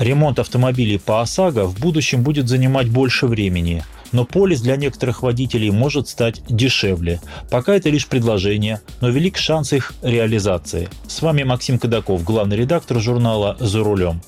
Ремонт автомобилей по ОСАГО в будущем будет занимать больше времени, но полис для некоторых водителей может стать дешевле. Пока это лишь предложение, но велик шанс их реализации. С вами Максим Кадаков, главный редактор журнала «За рулем».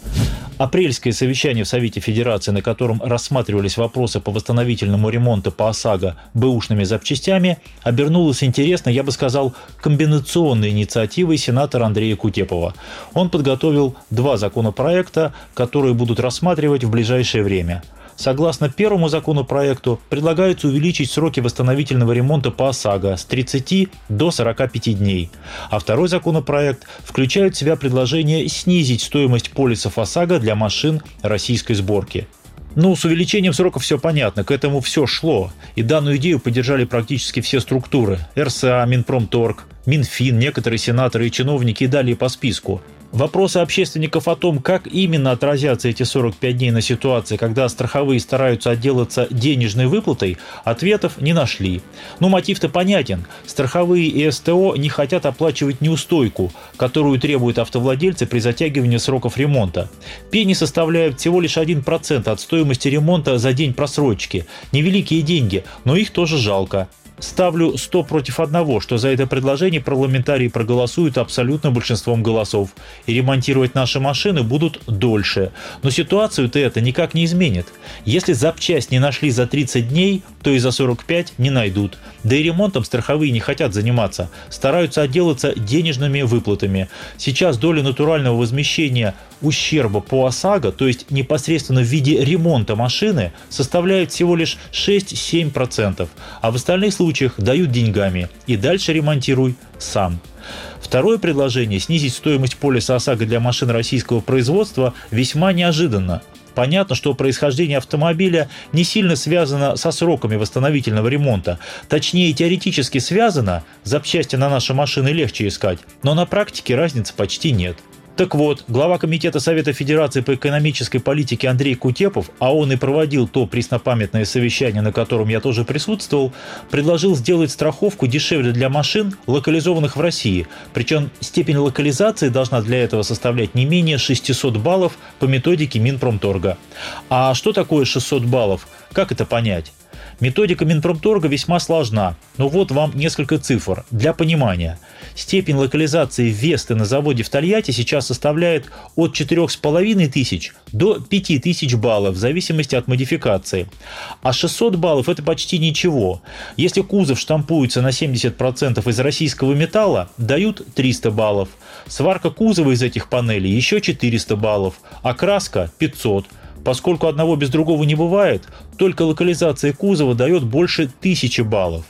Апрельское совещание в Совете Федерации, на котором рассматривались вопросы по восстановительному ремонту по ОСАГО бэушными запчастями, обернулось интересно, я бы сказал, комбинационной инициативой сенатора Андрея Кутепова. Он подготовил два законопроекта, которые будут рассматривать в ближайшее время – Согласно первому законопроекту, предлагается увеличить сроки восстановительного ремонта по ОСАГО с 30 до 45 дней. А второй законопроект включает в себя предложение снизить стоимость полисов ОСАГО для машин российской сборки. Ну, с увеличением сроков все понятно, к этому все шло. И данную идею поддержали практически все структуры. РСА, Минпромторг, Минфин, некоторые сенаторы и чиновники и далее по списку. Вопросы общественников о том, как именно отразятся эти 45 дней на ситуации, когда страховые стараются отделаться денежной выплатой, ответов не нашли. Но мотив-то понятен. Страховые и СТО не хотят оплачивать неустойку, которую требуют автовладельцы при затягивании сроков ремонта. Пени составляют всего лишь 1% от стоимости ремонта за день просрочки. Невеликие деньги, но их тоже жалко. Ставлю 100 против одного, что за это предложение парламентарии проголосуют абсолютно большинством голосов. И ремонтировать наши машины будут дольше. Но ситуацию-то это никак не изменит. Если запчасть не нашли за 30 дней, то и за 45 не найдут. Да и ремонтом страховые не хотят заниматься. Стараются отделаться денежными выплатами. Сейчас доля натурального возмещения ущерба по ОСАГО, то есть непосредственно в виде ремонта машины, составляет всего лишь 6-7%, а в остальных случаях дают деньгами и дальше ремонтируй сам. Второе предложение – снизить стоимость полиса ОСАГО для машин российского производства весьма неожиданно. Понятно, что происхождение автомобиля не сильно связано со сроками восстановительного ремонта. Точнее, теоретически связано, запчасти на наши машины легче искать, но на практике разницы почти нет. Так вот, глава Комитета Совета Федерации по экономической политике Андрей Кутепов, а он и проводил то преснопамятное совещание, на котором я тоже присутствовал, предложил сделать страховку дешевле для машин, локализованных в России. Причем степень локализации должна для этого составлять не менее 600 баллов по методике Минпромторга. А что такое 600 баллов? Как это понять? Методика Минпромторга весьма сложна, но вот вам несколько цифр для понимания. Степень локализации Весты на заводе в Тольятти сейчас составляет от 4,5 тысяч до 5 тысяч баллов в зависимости от модификации. А 600 баллов это почти ничего. Если кузов штампуется на 70% из российского металла, дают 300 баллов. Сварка кузова из этих панелей еще 400 баллов, а краска 500 Поскольку одного без другого не бывает, только локализация кузова дает больше 1000 баллов.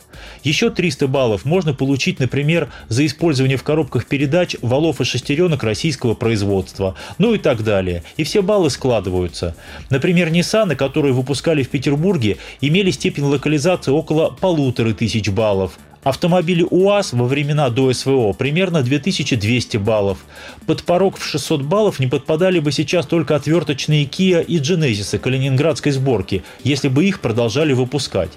Еще 300 баллов можно получить, например, за использование в коробках передач валов и шестеренок российского производства, ну и так далее. И все баллы складываются. Например, Nissan, которые выпускали в Петербурге, имели степень локализации около полутора тысяч баллов, Автомобили УАЗ во времена до СВО примерно 2200 баллов. Под порог в 600 баллов не подпадали бы сейчас только отверточные Kia и Genesis калининградской сборки, если бы их продолжали выпускать.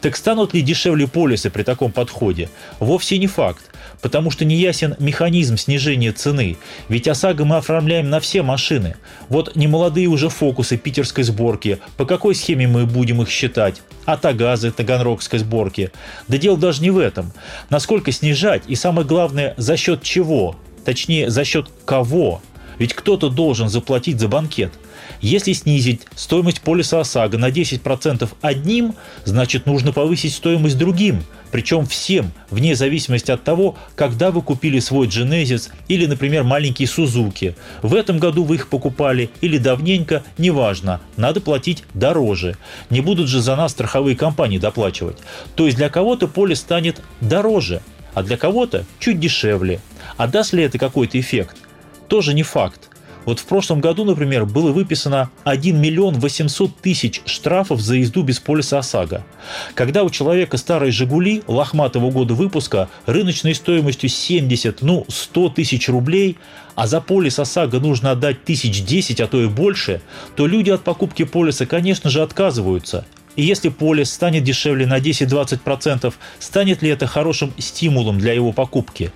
Так станут ли дешевле полисы при таком подходе? Вовсе не факт, потому что не ясен механизм снижения цены, ведь ОСАГО мы оформляем на все машины. Вот немолодые уже фокусы питерской сборки, по какой схеме мы будем их считать? А Тагазы таганрогской сборки? Да дело даже не в этом. Насколько снижать и самое главное, за счет чего? Точнее, за счет кого? Ведь кто-то должен заплатить за банкет. Если снизить стоимость полиса ОСАГО на 10% одним, значит нужно повысить стоимость другим, причем всем, вне зависимости от того, когда вы купили свой Genesis или, например, маленький Suzuki. В этом году вы их покупали или давненько, неважно, надо платить дороже. Не будут же за нас страховые компании доплачивать. То есть для кого-то полис станет дороже, а для кого-то чуть дешевле. А даст ли это какой-то эффект? Тоже не факт. Вот в прошлом году, например, было выписано 1 миллион 800 тысяч штрафов за езду без полиса ОСАГО. Когда у человека старые «Жигули» лохматого года выпуска рыночной стоимостью 70, ну, 100 тысяч рублей, а за полис ОСАГО нужно отдать тысяч 10, а то и больше, то люди от покупки полиса, конечно же, отказываются. И если полис станет дешевле на 10-20%, станет ли это хорошим стимулом для его покупки?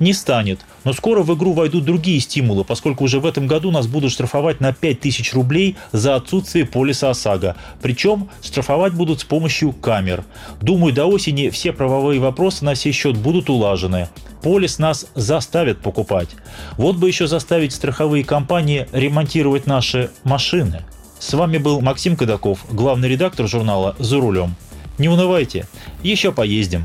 Не станет, но скоро в игру войдут другие стимулы, поскольку уже в этом году нас будут штрафовать на 5000 рублей за отсутствие полиса ОСАГО. Причем штрафовать будут с помощью камер. Думаю, до осени все правовые вопросы на сей счет будут улажены. Полис нас заставят покупать. Вот бы еще заставить страховые компании ремонтировать наши машины. С вами был Максим Кадаков, главный редактор журнала «За рулем». Не унывайте, еще поездим.